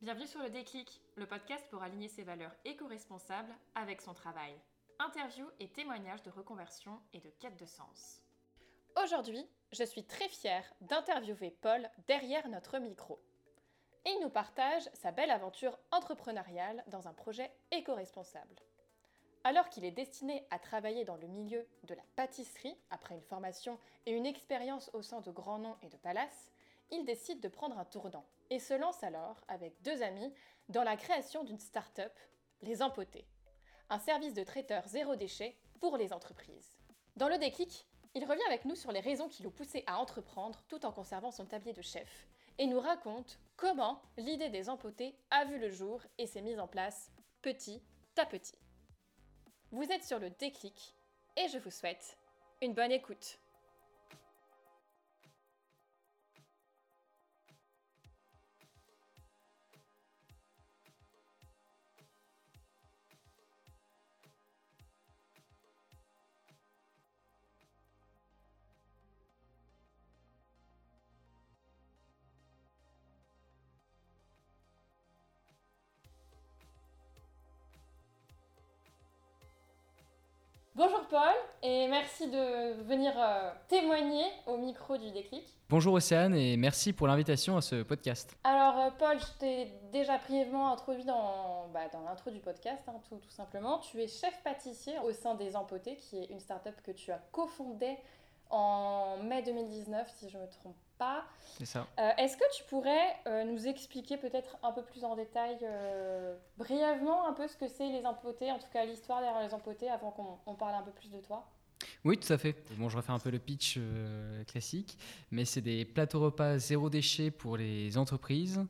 Bienvenue sur le Déclic, le podcast pour aligner ses valeurs éco-responsables avec son travail. Interviews et témoignages de reconversion et de quête de sens. Aujourd'hui, je suis très fière d'interviewer Paul derrière notre micro. Il nous partage sa belle aventure entrepreneuriale dans un projet éco-responsable. Alors qu'il est destiné à travailler dans le milieu de la pâtisserie, après une formation et une expérience au sein de grands noms et de palaces, il décide de prendre un tournant et se lance alors, avec deux amis, dans la création d'une start-up, Les Empotés, un service de traiteur zéro déchet pour les entreprises. Dans le déclic, il revient avec nous sur les raisons qui l'ont poussé à entreprendre tout en conservant son tablier de chef et nous raconte comment l'idée des empotés a vu le jour et s'est mise en place petit à petit. Vous êtes sur le déclic et je vous souhaite une bonne écoute. Bonjour Paul et merci de venir euh, témoigner au micro du déclic. Bonjour Océane et merci pour l'invitation à ce podcast. Alors euh, Paul, je t'ai déjà brièvement introduit dans, bah, dans l'intro du podcast, hein, tout, tout, simplement. Tu es chef pâtissier au sein des Empotés, qui est une start-up que tu as cofondée en mai 2019, si je ne me trompe pas. C'est ça. Euh, Est-ce que tu pourrais euh, nous expliquer peut-être un peu plus en détail, euh, brièvement, un peu ce que c'est les empotés, en tout cas l'histoire derrière les empotés, avant qu'on parle un peu plus de toi? Oui, tout à fait. Bon, je refais un peu le pitch classique, mais c'est des plateaux repas zéro déchet pour les entreprises,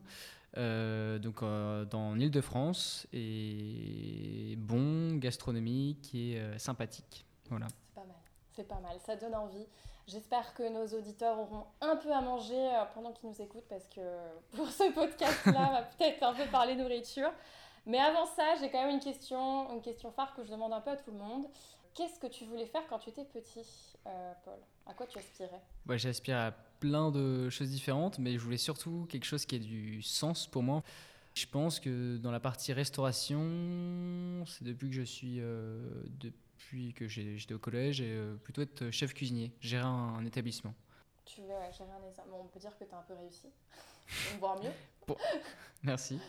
euh, donc euh, dans l'Île-de-France, et bon, gastronomique et euh, sympathique. Voilà. C'est pas mal, c'est pas mal, ça donne envie. J'espère que nos auditeurs auront un peu à manger euh, pendant qu'ils nous écoutent, parce que pour ce podcast-là, on va peut-être un peu parler nourriture. Mais avant ça, j'ai quand même une question, une question phare que je demande un peu à tout le monde. Qu'est-ce que tu voulais faire quand tu étais petit, euh, Paul? À quoi tu aspirais? Ouais, J'aspire à plein de choses différentes, mais je voulais surtout quelque chose qui ait du sens pour moi. Je pense que dans la partie restauration, c'est depuis que je suis, euh, depuis que j'étais au collège, et euh, plutôt être chef cuisinier, gérer un, un établissement. Tu voulais ouais, gérer un. Bon, on peut dire que tu as un peu réussi, voire mieux. Merci.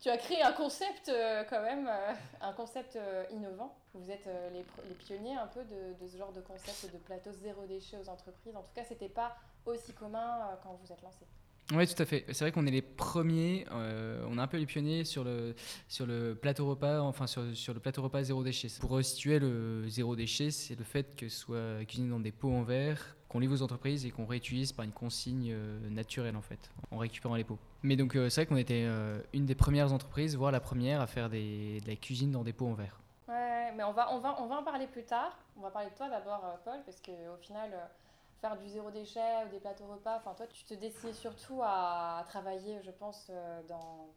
Tu as créé un concept euh, quand même, euh, un concept euh, innovant. Vous êtes les, pionniers un peu de, de ce genre de concept de plateau zéro déchet aux entreprises. En tout cas, c'était pas aussi commun quand vous êtes lancé. Oui, tout à fait. C'est vrai qu'on est les premiers, euh, on est un peu les pionniers sur le, sur le plateau repas, enfin sur, sur le plateau repas zéro déchet. Pour resituer le zéro déchet, c'est le fait que ce soit cuisiné dans des pots en verre, qu'on livre aux entreprises et qu'on réutilise par une consigne euh, naturelle en fait, en récupérant les pots. Mais donc euh, c'est vrai qu'on était une des premières entreprises, voire la première à faire des, de la cuisine dans des pots en verre. Ouais, mais on va, on, va, on va en parler plus tard. On va parler de toi d'abord, Paul, parce qu'au final, faire du zéro déchet ou des plateaux repas, enfin toi, tu te destinais surtout à travailler, je pense, euh, dans.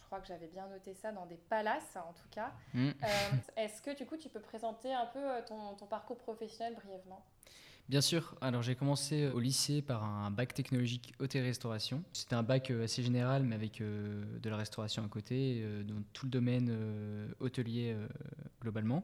Je crois que j'avais bien noté ça dans des palaces, en tout cas. Mm. Euh, Est-ce que du coup, tu peux présenter un peu euh, ton, ton parcours professionnel brièvement? Bien sûr. Alors j'ai commencé au lycée par un bac technologique hôtellerie-restauration. C'était un bac euh, assez général, mais avec euh, de la restauration à côté, euh, dans tout le domaine euh, hôtelier euh, globalement,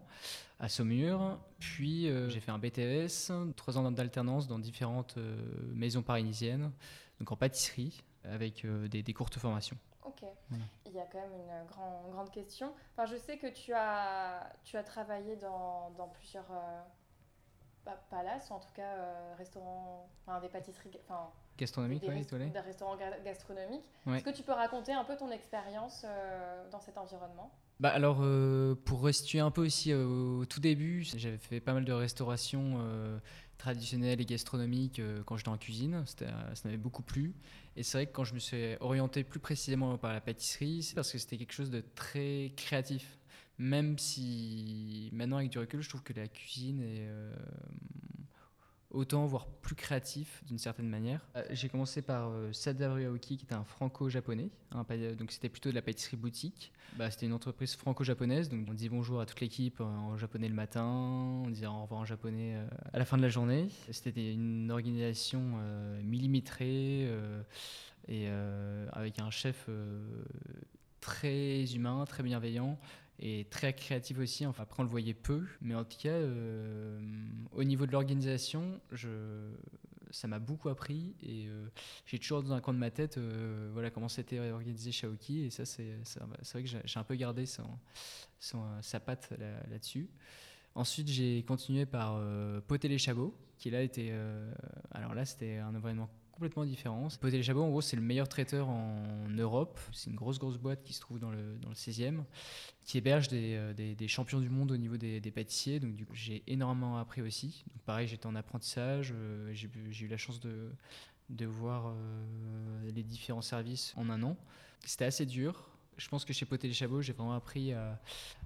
à Saumur. Puis euh, j'ai fait un BTS, trois ans d'alternance dans différentes euh, maisons parisiennes, donc en pâtisserie, avec euh, des, des courtes formations. Ok. Voilà. Il y a quand même une grand- grande question. Enfin, je sais que tu as, tu as travaillé dans, dans plusieurs euh, pa- palaces, ou en tout cas euh, restaurants, enfin, des pâtisseries, enfin Gastronomique, des, restaurants ga- gastronomiques. Ouais. Est-ce que tu peux raconter un peu ton expérience euh, dans cet environnement? Bah alors, euh, pour restituer un peu aussi euh, au tout début, j'avais fait pas mal de restauration euh, traditionnelle et gastronomique euh, quand j'étais en cuisine. C'était, ça m'avait beaucoup plu. Et c'est vrai que quand je me suis orienté plus précisément par la pâtisserie, c'est parce que c'était quelque chose de très créatif. Même si maintenant, avec du recul, je trouve que la cuisine est euh, autant, voire plus créatif d'une certaine manière. Euh, J'ai commencé par euh, Sadaru Aoki, qui était un franco-japonais. donc c'était plutôt de la pâtisserie boutique. Bah, c'était une entreprise franco-japonaise, donc on dit bonjour à toute l'équipe en japonais le matin, on disait au revoir en japonais euh, à la fin de la journée. C'était une organisation millimétrée et avec un chef très humain, très bienveillant et très créatif aussi. Enfin, après, on le voyait peu, mais en tout cas, euh, au niveau de l'organisation, je, ça m'a beaucoup appris et euh, j'ai toujours dans un coin de ma tête euh, voilà, comment c'était organisé Shaoki et ça, c'est, vrai que j'ai un peu gardé sa patte là-dessus. Ensuite, j'ai continué par Poter les Chabots, qui là était. alors là, c'était un environnement complètement différent. Poté les Chabots, en gros, c'est le meilleur traiteur en Europe. C'est une grosse, grosse boîte qui se trouve dans le, dans le 16e, qui héberge des, euh, des, des, champions du monde au niveau des, des pâtissiers. Donc, du coup, j'ai énormément appris aussi. Pareil, j'étais en apprentissage. Euh, j'ai eu la chance de, de voir euh, les différents services en un an. C'était assez dur. Je pense que chez Poté les Chabots, j'ai vraiment appris à,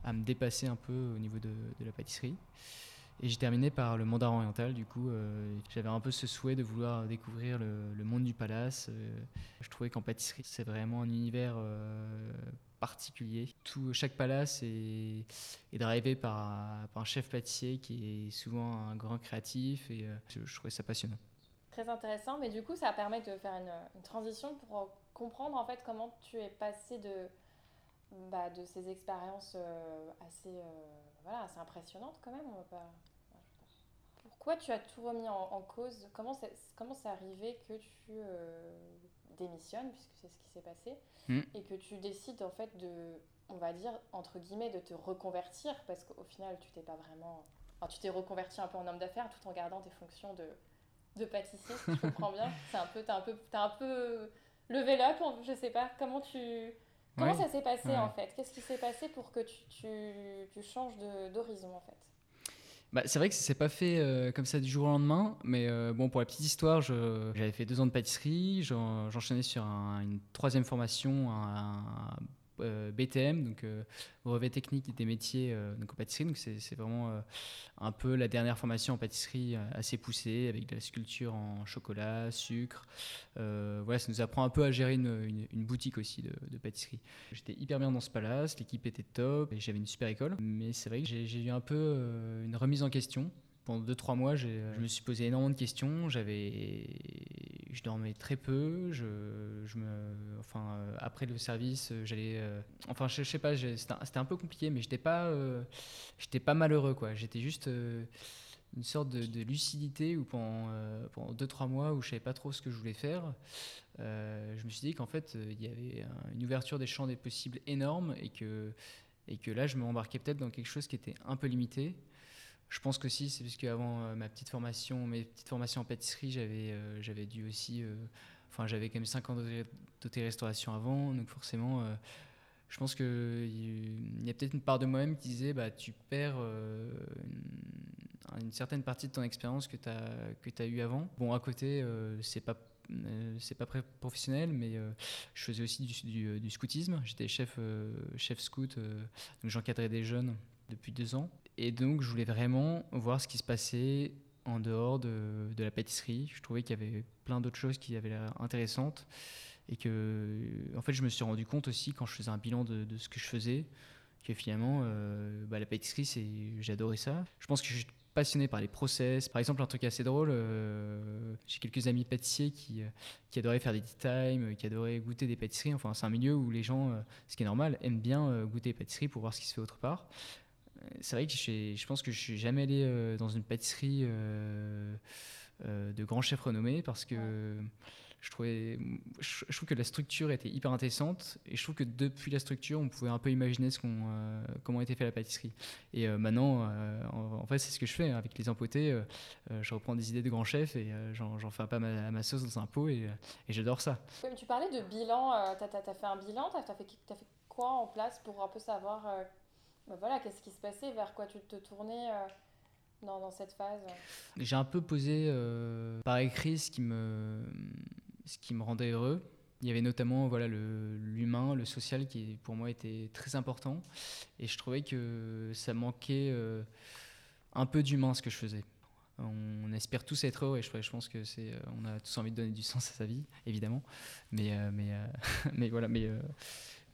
à, me dépasser un peu au niveau de, de la pâtisserie. Et j'ai terminé par le mandarin oriental. Du coup, euh, j'avais un peu ce souhait de vouloir découvrir le, monde du palace. Euh, je trouvais qu'en pâtisserie, c'est vraiment un univers euh, particulier. Tout, chaque palace est, drivé par, un chef pâtissier qui est souvent un grand créatif et je, trouvais ça passionnant. Très intéressant, mais du coup, ça permet de faire une, transition pour comprendre en fait comment tu es passé de, bah, ces expériences assez, voilà, assez impressionnantes quand même. Pourquoi tu as tout remis en, cause? Comment c'est comment arrivé que tu euh, démissionnes, puisque c'est ce qui s'est passé, hmm. et que tu décides en fait de, on va dire, entre guillemets, de te reconvertir, parce qu'au final, tu t'es pas vraiment... Enfin, tu t'es reconverti un peu en homme d'affaires tout en gardant tes fonctions de, de pâtissier, si je comprends bien. C'est un peu, t'as un peu, as un peu levé up, je sais pas. Comment tu... Comment ça s'est passé en fait? Qu'est-ce qui s'est passé pour que tu, tu, tu changes d'horizon en fait? Bah, c'est vrai que ça s'est pas fait euh, comme ça du jour au lendemain, mais euh, bon, pour la petite histoire, j'avais fait deux ans de pâtisserie, j'enchaînais sur une troisième formation, un, BTM, donc euh, brevet technique des métiers euh, donc en pâtisserie. Donc c'est vraiment un peu la dernière formation en pâtisserie assez poussée avec de la sculpture en chocolat, sucre. voilà, ça nous apprend un peu à gérer une, boutique aussi de, pâtisserie. J'étais hyper bien dans ce palace, l'équipe était top j'avais une super école. Mais c'est vrai que j'ai eu un peu une remise en question pendant 2-3 mois, je me suis posé énormément de questions. J'avais, je dormais très peu. Je, je me, enfin, euh, après le service, euh, j'allais, euh, enfin, je, sais pas, c'était un peu compliqué, mais j'étais pas, j'étais pas malheureux, quoi. J'étais juste une sorte de, lucidité où pendant, pendant 2-3 mois où je savais pas trop ce que je voulais faire, je me suis dit qu'en fait, il y avait une ouverture des champs des possibles énorme et que, et que là, je me embarquais peut-être dans quelque chose qui était un peu limité. Je pense que si, c'est parce qu'avant euh, ma petite formation, mes petites formations en pâtisserie, j'avais euh, j'avais dû aussi. Euh, enfin, j'avais quand même 5 ans d'hôtellerie-restauration avant, donc forcément, je pense qu'il y a peut-être une part de moi-même qui disait bah, tu perds une, certaine partie de ton expérience que tu as, que as eu avant. Bon, à côté, c'est pas c'est pas professionnel, mais je faisais aussi du, du, scoutisme. J'étais chef, chef scout, donc j'encadrais des jeunes depuis deux ans. Et donc, je voulais vraiment voir ce qui se passait en dehors de, de la pâtisserie. Je trouvais qu'il y avait plein d'autres choses qui avaient l'air intéressantes. Et que, en fait, je me suis rendu compte aussi, quand je faisais un bilan de, de ce que je faisais, que finalement, euh, bah, la pâtisserie, j'adorais ça. Je pense que je suis passionné par les process. Par exemple, un truc assez drôle, euh, j'ai quelques amis pâtissiers qui, qui adoraient faire des tea time, qui adoraient goûter des pâtisseries. Enfin, c'est un milieu où les gens, euh, ce qui est normal, aiment bien goûter des pâtisseries pour voir ce qui se fait autre part c'est vrai que je pense que je suis jamais allé euh, dans une pâtisserie euh, euh, de grands chefs renommés parce que je trouvais je, trouve que la structure était hyper intéressante et je trouve que depuis la structure on pouvait un peu imaginer comment était fait la pâtisserie. Et maintenant en, fait c'est ce que je fais hein, avec les empotés je reprends des idées de grands chefs et j'en fais un peu à ma, sauce dans un pot et, j'adore ça. Tu parlais de bilan tu as, fait un bilan tu as fait quoi en place pour un peu savoir bah voilà, qu'est-ce qui se passait, vers quoi tu te tournais euh, dans, cette phase? J'ai un peu posé euh, par écrit ce qui, me, ce qui me rendait heureux. Il y avait notamment voilà, l'humain, le, social qui pour moi était très important. Et je trouvais que ça manquait euh, un peu d'humain ce que je faisais. On espère tous être heureux et je, pense que c'est, on a tous envie de donner du sens à sa vie, évidemment. Mais, mais, mais voilà, mais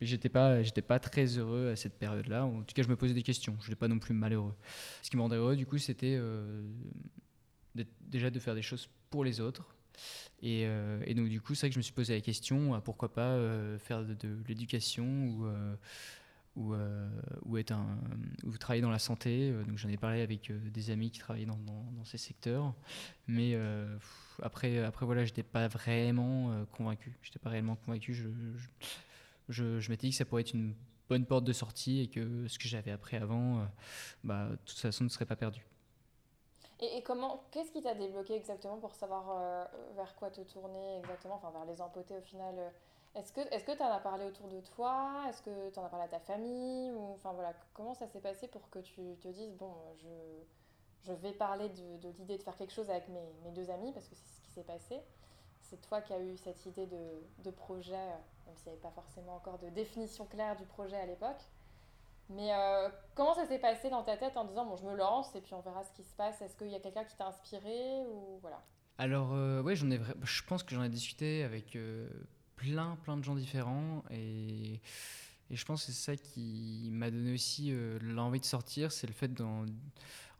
j'étais pas, j'étais pas très heureux à cette période-là. En tout cas, je me posais des questions. Je n'étais pas non plus malheureux. Ce qui me rendait heureux, du coup, c'était euh, déjà de faire des choses pour les autres. Et, et, donc du coup, c'est vrai que je me suis posé la question, pourquoi pas faire de, l'éducation ou ou, euh, être un, ou travailler dans la santé. Euh, donc j'en ai parlé avec euh, des amis qui travaillaient dans, ces secteurs. Mais après, après, voilà, je n'étais pas vraiment convaincu. Je n'étais pas réellement convaincu. Je, m'étais dit que ça pourrait être une bonne porte de sortie et que ce que j'avais appris avant, bah, de toute façon, ne serait pas perdu. Et, comment, qu'est-ce qui t'a débloqué exactement pour savoir vers quoi te tourner exactement, enfin vers les empoter au final est-ce que tu en as parlé autour de toi? Est-ce que tu en as parlé à ta famille? Ou, enfin, voilà, Comment ça s'est passé pour que tu te dises, bon, je, je vais parler de, de l'idée de faire quelque chose avec mes, mes deux amis, parce que c'est ce qui s'est passé? C'est toi qui as eu cette idée de, de projet, même s'il n'y avait pas forcément encore de définition claire du projet à l'époque. Mais euh, comment ça s'est passé dans ta tête en disant, bon, je me lance et puis on verra ce qui se passe Est-ce qu'il y a quelqu'un qui t'a inspiré ou voilà? Alors, euh, ouais, j'en ai, je pense que j'en ai discuté avec euh, plein, plein de gens différents. Et, et je pense que c'est ça qui m'a donné aussi euh, l'envie de sortir, c'est le fait d'en,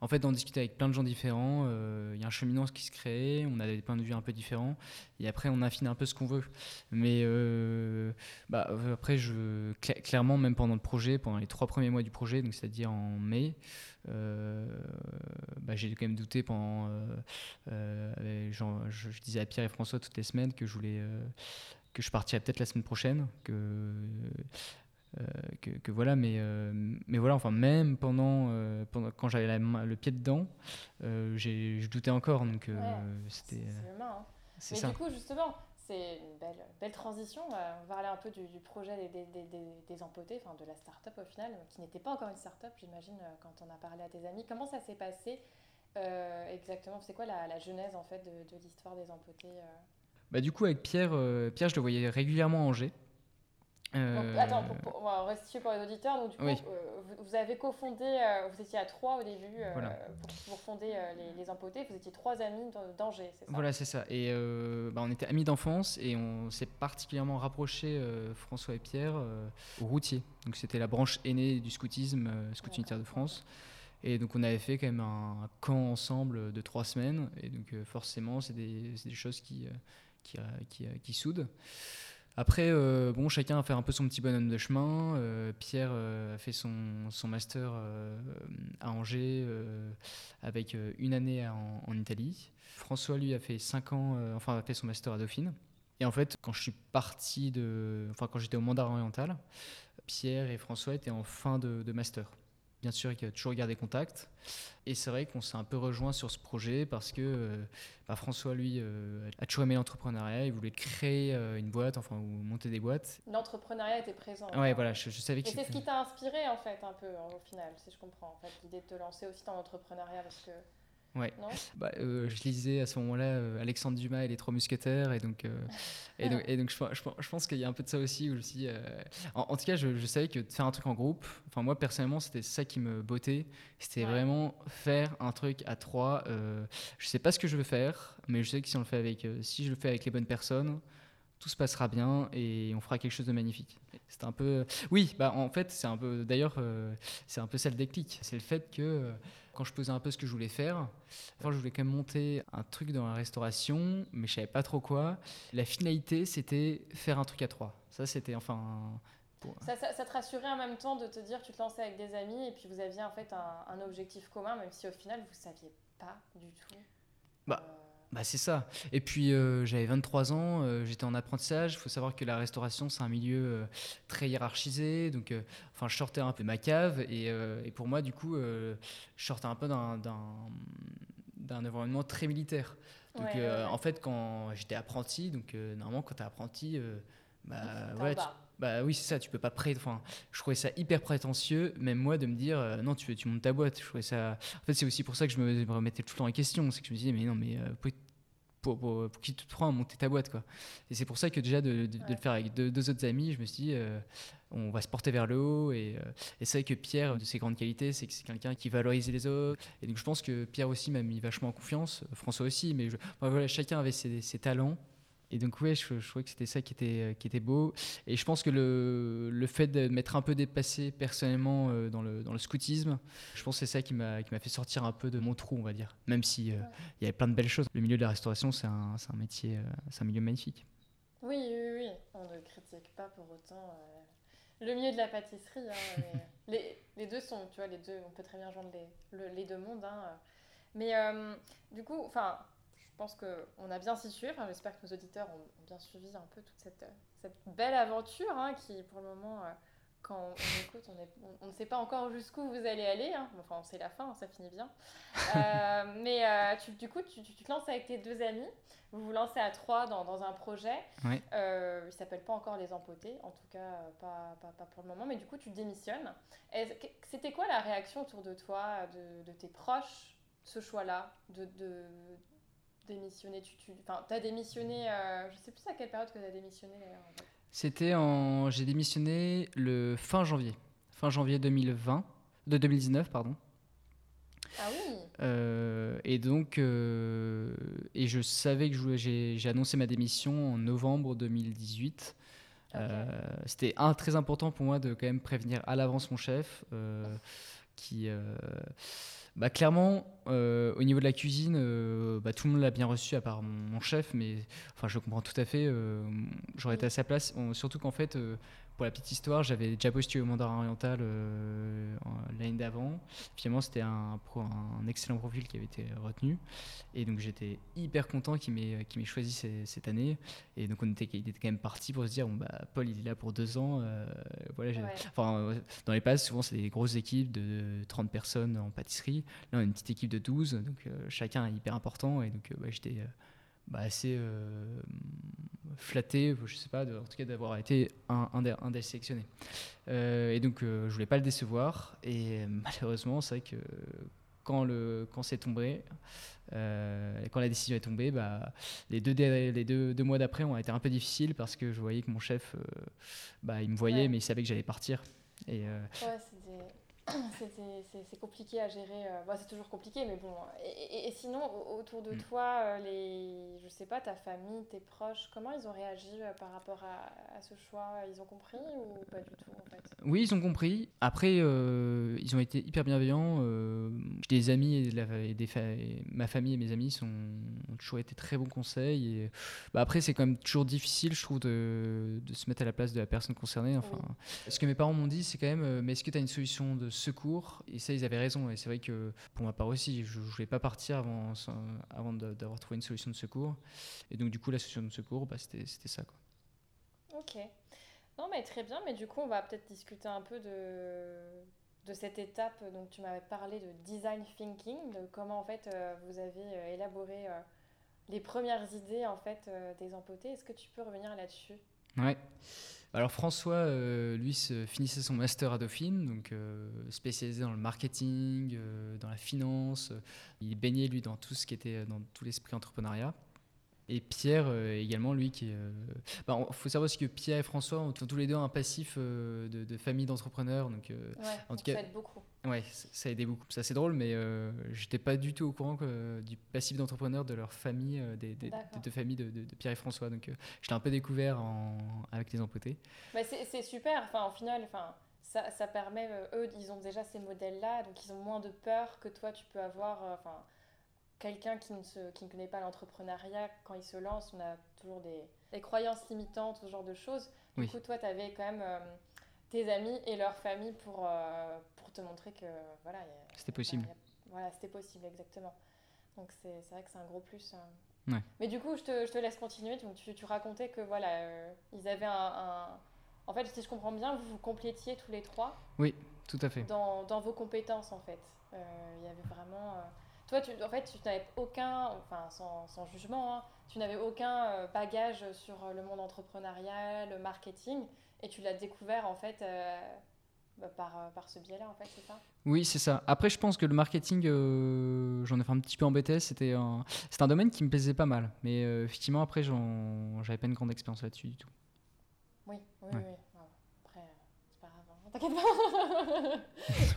en fait, d'en discuter avec plein de gens différents. Euh, il y a un cheminement qui se crée, on a des points de vue un peu différents, et après on affine un peu ce qu'on veut. Mais euh, bah, après, je, clairement, même pendant le projet, pendant les trois premiers mois du projet, donc c'est-à-dire en mai, bah, j'ai quand même douté pendant. Genre, je, disais à Pierre et François toutes les semaines que je voulais que je partirai peut-être la semaine prochaine, que, euh, que, voilà, mais, euh, mais voilà, enfin, même pendant, euh, pendant quand j'avais le pied dedans, je doutais encore, donc c'était. C'est. Hein. Mais ça. du coup, justement, c'est une belle, belle transition. On va parler un peu du, projet des, des, des, des empotés, enfin de la start-up au final, qui n'était pas encore une start-up, j'imagine, quand on a parlé à tes amis. Comment ça s'est passé exactement? C'est quoi la, la, genèse en fait de, de l'histoire des empotés bah, du coup, avec Pierre, euh, Pierre, je le voyais régulièrement à Angers. Euh... attends, pour, pour, on va rester pour les auditeurs. Donc, du coup, euh, vous, avez cofondé, euh, vous étiez à trois au début pour, fonder les, les Empotés. Vous étiez trois amis d'Angers, c'est ça? Voilà, c'est ça. Et bah, on était amis d'enfance et on s'est particulièrement rapprochés, François et Pierre, au routier. Donc, c'était la branche aînée du scoutisme, Scout Unitaire de France. Et donc on avait fait quand même un, camp ensemble de trois semaines. Et donc forcément, c'est des, des, choses qui, qui, qui, qui soude. Après, euh, bon, chacun a fait un peu son petit bonhomme de chemin. Euh, Pierre euh, a fait son, son master à Angers avec une année en, Italie. François, lui, a fait cinq ans, enfin, a fait son master à Dauphine. Et en fait, quand je suis parti de, enfin, quand j'étais au mandat oriental, Pierre et François étaient en fin de, de master bien sûr, qui a toujours gardé contact. Et c'est vrai qu'on s'est un peu rejoint sur ce projet parce que euh, bah, François, lui, euh, a toujours aimé l'entrepreneuriat. Il voulait créer euh, une boîte, enfin, ou monter des boîtes. L'entrepreneuriat était présent. Ouais, voilà, je, savais que c'est ce qui t'a inspiré, en fait, un peu, au final, si je comprends. En fait, l'idée de te lancer aussi dans l'entrepreneuriat parce que Ouais. Bah, euh, je lisais à ce moment-là euh, Alexandre Dumas et les Trois Mousquetaires, et donc, euh, et donc, et donc je, je, pense qu'il y a un peu de ça aussi. Où je suis, en, tout cas, je, savais que de faire un truc en groupe, enfin moi personnellement, c'était ça qui me bottait. C'était vraiment faire un truc à trois. je sais pas ce que je veux faire, mais je sais que si on le fait avec, si je le fais avec les bonnes personnes, tout se passera bien et on fera quelque chose de magnifique. C'est un peu, oui, bah en fait, c'est un peu, d'ailleurs, c'est un peu ça le déclic. C'est le fait que quand je posais un peu ce que je voulais faire, enfin, je voulais quand même monter un truc dans la restauration, mais je savais pas trop quoi. La finalité, c'était faire un truc à trois. Ça, c'était enfin. Ça, ça, te rassurait en même temps de te dire que tu te lançais avec des amis et puis vous aviez en fait un, un objectif commun, même si au final vous saviez pas du tout. Bah. Euh, bah, c'est ça. Et puis euh, j'avais 23 ans, euh, j'étais en apprentissage. Il faut savoir que la restauration, c'est un milieu euh, très hiérarchisé. Donc, enfin, je sortais un peu de ma cave. Et, et pour moi, du coup, je sortais un peu d'un environnement très militaire. Donc, en fait, quand j'étais apprenti, donc normalement, quand tu es apprenti, bah, ouais, bah oui, c'est ça, tu peux pas prêter. Enfin, je trouvais ça hyper prétentieux, même moi, de me dire non, tu, tu montes ta boîte. Je trouvais ça. En fait, c'est aussi pour ça que je me remettais tout le temps en question. C'est que je me disais, mais non, mais pour, pour, qui tu te prends à monter ta boîte quoi. Et c'est pour ça que déjà de, de, le faire avec deux, deux, autres amis, je me suis dit euh, on va se porter vers le haut et, euh, et c'est vrai que Pierre de ses grandes qualités c'est que c'est quelqu'un qui valorise les autres et donc je pense que Pierre aussi m'a mis vachement en confiance, François aussi, mais voilà chacun avait ses, ses talents Et donc, ouais, je, je trouvais que c'était ça qui était, qui était beau. Et je pense que le, le fait de m'être un peu dépassé personnellement euh, dans, le, dans le scoutisme, je pense que c'est ça qui m'a fait sortir un peu de mon trou, on va dire. Même si euh, il y avait plein de belles choses. Le milieu de la restauration, c'est un, un, métier, euh, c'est un milieu magnifique. Oui, oui, oui. On ne critique pas pour autant le milieu de la pâtisserie. Hein, les, les, deux sont, tu vois, les deux, on peut très bien joindre les, les deux mondes. Hein. Mais du coup, enfin pense qu'on a bien situé. Enfin, J'espère que nos auditeurs ont, bien suivi un peu toute cette, cette belle aventure hein, qui, pour le moment, euh, quand on, écoute, on, est, on, ne sait pas encore jusqu'où vous allez aller. Hein. Enfin, c'est la fin, ça finit bien. Euh, mais euh, tu, du coup, tu, tu, te lances avec tes deux amis. Vous vous lancez à trois dans, dans un projet. Oui. Euh, il s'appelle pas encore Les Empotés, en tout cas pas, pas, pas, pour le moment. Mais du coup, tu démissionnes. C'était quoi la réaction autour de toi, de, de tes proches, ce choix-là de, de démissionné Tu, tu as démissionné, euh, je sais plus à quelle période que tu as démissionné d'ailleurs. C'était en. J'ai démissionné le fin janvier. Fin janvier 2020. De 2019, pardon. Ah oui euh, Et donc. Euh, et je savais que j'ai annoncé ma démission en novembre 2018. Euh, C'était un très important pour moi de quand même prévenir à l'avance mon chef qui bah, clairement, euh, au niveau de la cuisine, euh, bah, tout le monde l'a bien reçu à part mon, chef, mais enfin, je comprends tout à fait. Euh, j'aurais été à sa place, surtout qu'en fait, pour la petite histoire, j'avais déjà postulé au Mandarin Oriental euh, l'année d'avant. Finalement, c'était un, un, excellent profil qui avait été retenu. Et donc, j'étais hyper content qu'il m'ait choisi cette année. Et donc, on était, il était quand même parti pour se dire bon, bah, Paul, il est là pour deux ans. Euh, voilà, enfin, dans les passes, souvent, c'est des grosses équipes de 30 personnes en pâtisserie. Là, on a une petite équipe de 12. Donc, euh, chacun est hyper important. Et donc, bah, j'étais bah, assez flatté, je sais pas, de, en tout cas d'avoir été un, un, des, un des sélectionnés. Euh, et donc, euh, je voulais pas le décevoir. Et malheureusement, c'est vrai que quand, le, quand c'est tombé, euh, quand la décision est tombée, bah, les, deux, les deux, deux mois d'après ont été un peu difficiles parce que je voyais que mon chef, bah, il me voyait, mais il savait que j'allais partir. Et, ouais, c'est compliqué à gérer. Euh, bah, c'est toujours compliqué, mais bon. Et, sinon, autour de mm. toi, euh, les, je sais pas, ta famille, tes proches, comment ils ont réagi euh, par rapport à, ce choix? Ils ont compris ou pas du tout en fait? Oui, ils ont compris. Après, ils ont été hyper bienveillants. Des amis et, des ma famille et mes amis sont, ont toujours été très bons conseils. Et, bah, après, c'est quand même toujours difficile, je trouve, de, de, se mettre à la place de la personne concernée. Enfin, Ce que mes parents m'ont dit, c'est quand même, mais est-ce que tu as une solution de secours. Et ça, ils avaient raison. Et c'est vrai que pour ma part aussi, je ne voulais pas partir avant, avant d'avoir trouvé une solution de secours. Et donc, du coup, la solution de secours, bah, c'était ça. Quoi. Ok. Non, mais très bien. Mais du coup, on va peut-être discuter un peu de, de cette étape. Donc, tu m'avais parlé de design thinking, de comment en fait euh, vous avez euh, élaboré euh, les premières idées en fait des empotés. Est-ce que tu peux revenir là-dessus? Ouais. Alors François, euh, lui, finissait son master à Dauphine, donc euh, spécialisé dans le marketing, euh, dans la finance. Il baignait, lui, dans tout ce qui était dans tout l'esprit entrepreneuriat. Et Pierre également, lui, qui. Il bah, faut savoir aussi que Pierre et François ont tous les deux un passif de, famille d'entrepreneurs. Donc, en tout cas, ça aide beaucoup. Ouais, ça a aidé beaucoup. C'est assez drôle, mais j'étais pas du tout au courant que, du passif d'entrepreneurs de leur famille, des, des, deux familles de, de, Pierre et François. Donc, j'étais un peu découvert en, avec les empotés. Bah, c'est super. Enfin, au final, enfin. Ça, ça permet, eux, ils ont déjà ces modèles-là, donc ils ont moins de peur que toi, tu peux avoir. Enfin, quelqu'un qui ne, se, qui ne connaît pas l'entrepreneuriat, quand il se lance, on a toujours des, des croyances limitantes, ce genre de choses. Du coup, toi, tu avais quand même euh, tes amis et leur famille euh, pour te montrer que voilà, c'était possible. voilà, c'était possible, exactement. Donc, c'est vrai que c'est un gros plus. Euh. Mais du coup, je te, je te, laisse continuer. Donc, tu, tu racontais que voilà, ils avaient un, un, En fait, si je comprends bien, vous vous complétiez tous les trois. Oui, tout à fait. Dans, dans vos compétences, en fait. Il y avait vraiment toi, tu, en fait, tu n'avais aucun, enfin, sans, sans jugement, hein, tu n'avais aucun euh, bagage sur euh, le monde entrepreneurial, le marketing, et tu l'as découvert, en fait, euh, bah, par, par ce biais-là, en fait, c'est ça? Oui, c'est ça. Après, je pense que le marketing, j'en ai fait un petit peu en BTS, c'était un, un domaine qui me plaisait pas mal. Mais effectivement, après, j'avais pas une grande expérience là-dessus du tout. Oui, oui, oui.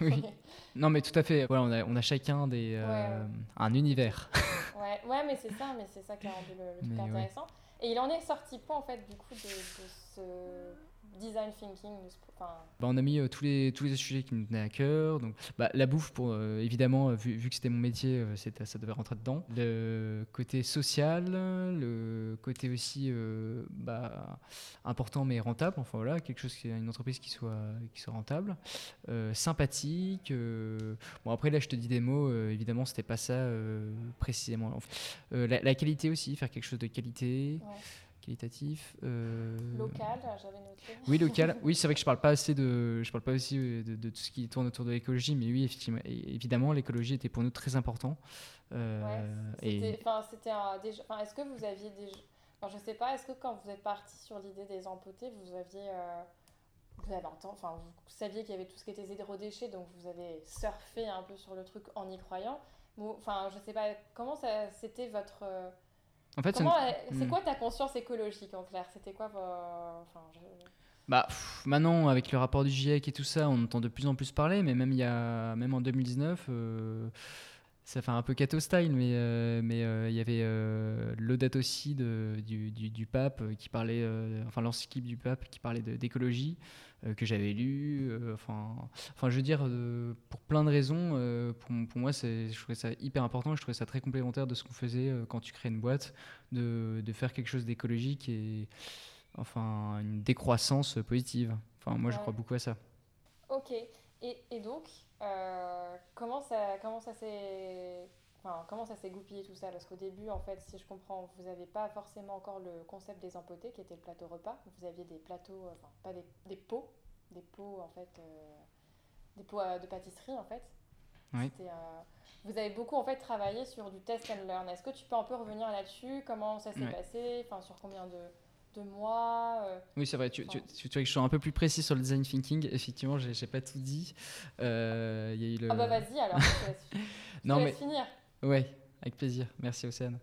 oui. Non, mais tout à fait. Voilà, on, a, on a chacun des, euh, un univers. ouais. ouais, mais c'est ça, mais c'est ça qui a rendu le, truc intéressant. Et il en est sorti quoi en fait du coup de, de ce design thinking bah, On a mis euh, tous, les, tous les sujets qui nous tenaient à cœur. Donc, bah, la bouffe, pour, euh, évidemment, vu, vu que c'était mon métier, euh, c'était, ça devait rentrer dedans. Le côté social, le côté aussi bah, important mais rentable. Enfin voilà, quelque chose qui une entreprise qui soit, qui soit rentable, sympathique. bon après là, je te dis des mots. évidemment, c'était pas ça précisément. La, qualité aussi, faire quelque chose de qualité qualitatif. Euh... Local, j'avais noté. Oui, local. Oui, c'est vrai que je parle pas assez de, je parle pas aussi euh, de, tout ce qui tourne autour de l'écologie, mais oui, effectivement, évidemment, l'écologie était pour nous très important. Euh, ouais, c'était, déjà. Est-ce que vous aviez déjà, enfin, je sais pas, est-ce que quand vous êtes parti sur l'idée des empotés, vous aviez, euh, vous avez enfin, vous saviez qu'il y avait tout ce qui était zéro déchet, donc vous avez surfé un peu sur le truc en y croyant. Enfin, je sais pas, comment ça, c'était votre en fait, c'est hmm. quoi ta conscience écologique en clair? C'était quoi enfin, Bah, maintenant, avec le rapport du GIEC et tout ça, on entend de plus en plus parler, mais même, il y a, même en 2019, euh, ça fait un peu cato style, mais euh, mais euh, il y avait l'audate aussi de, du, du, du, pape qui parlait, enfin l'encyclique du pape qui parlait d'écologie. Euh, que j'avais lu. Euh, enfin, enfin, je veux dire, euh, pour plein de raisons, pour, pour, moi, je trouvais ça hyper important. Je trouvais ça très complémentaire de ce qu'on faisait quand tu crées une boîte, de, de faire quelque chose d'écologique et enfin une décroissance positive. Enfin, moi, je crois beaucoup à ça. Ok. Et, et donc, comment ça, comment ça s'est Enfin, comment ça s'est goupillé tout ça? Parce qu'au début, en fait, si je comprends, vous n'avez pas forcément encore le concept des empotés, qui était le plateau repas. Vous aviez des plateaux, enfin, pas des, des pots, des pots, en fait, euh, des pots de pâtisserie, en fait. Oui. Euh, vous avez beaucoup, en fait, travaillé sur du test and learn. Est-ce que tu peux un peu revenir là-dessus? Comment ça s'est passé? Enfin, sur combien de, de mois euh, Oui, c'est vrai. Tu, tu, tu, veux que je sois un peu plus précis sur le design thinking Effectivement, j'ai pas tout dit. Il y a eu le... Ah bah vas-y alors. non, mais... finir. Oui, avec plaisir. Merci Océane.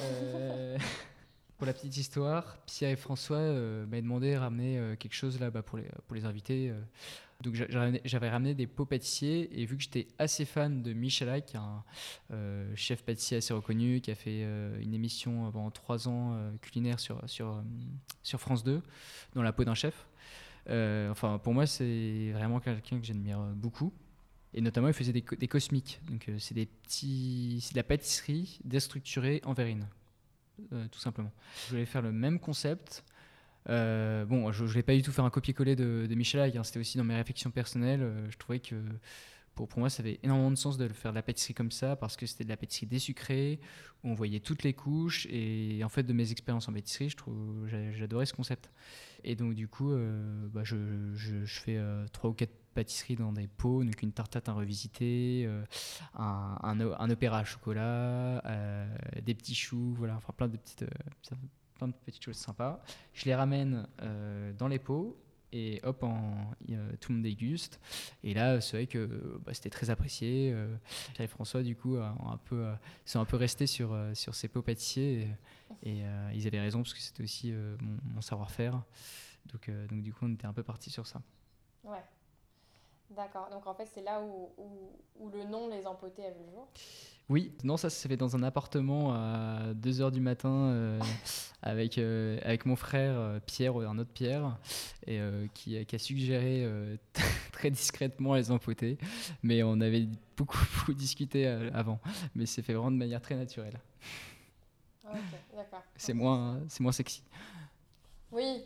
Euh, pour la petite histoire, Pierre et François euh, m'avaient demandé de ramener euh, quelque chose là bas pour, les, pour les invités. Donc j'avais ramené des pots pâtissiers et vu que j'étais assez fan de est un chef pâtissier assez reconnu, qui a fait une émission pendant trois ans culinaire sur, sur, sur France 2, dans la peau d'un chef. enfin, pour moi, c'est vraiment quelqu'un que j'admire beaucoup. Et notamment, il faisait des, cosmiques. Donc, euh, c'est des petits, de la pâtisserie déstructurée en verrine, euh, tout simplement. Je voulais faire le même concept. Euh, bon, je ne vais pas du tout faire un copier-coller de, de Michel hein, c'était aussi dans mes réflexions personnelles. je trouvais que pour, pour, moi, ça avait énormément de sens de faire de la pâtisserie comme ça, parce que c'était de la pâtisserie désucrée, où on voyait toutes les couches. Et en fait, de mes expériences en pâtisserie, j'adorais ce concept. Et donc, du coup, bah, je, je, fais trois ou quatre pâtisserie dans des pots, donc une tarte tatin revisitée, euh, un, un, opéra à chocolat, euh, des petits choux, voilà, enfin plein de petites, euh, plein de petites choses sympas. Je les ramène dans les pots et hop, tout le monde déguste. Et là, c'est vrai que bah, c'était très apprécié. Et François, du coup, un sont un peu restés sur, sur ces pots pâtissiers et, ils avaient raison parce que c'était aussi mon, mon savoir-faire. Donc, donc, du coup, on était un peu parti sur ça. Ouais. D'accord, donc en fait c'est là où, où, le nom Les Empotés a vu le jour Oui, non, ça s'est fait dans un appartement à 2h du matin euh, avec, euh, avec mon frère euh, Pierre, un autre Pierre, et, qui, qui, a suggéré très discrètement Les Empotés, mais on avait beaucoup, beaucoup discuté avant, mais c'est fait vraiment de manière très naturelle. Ok, d'accord. C'est moins, moins sexy. Oui,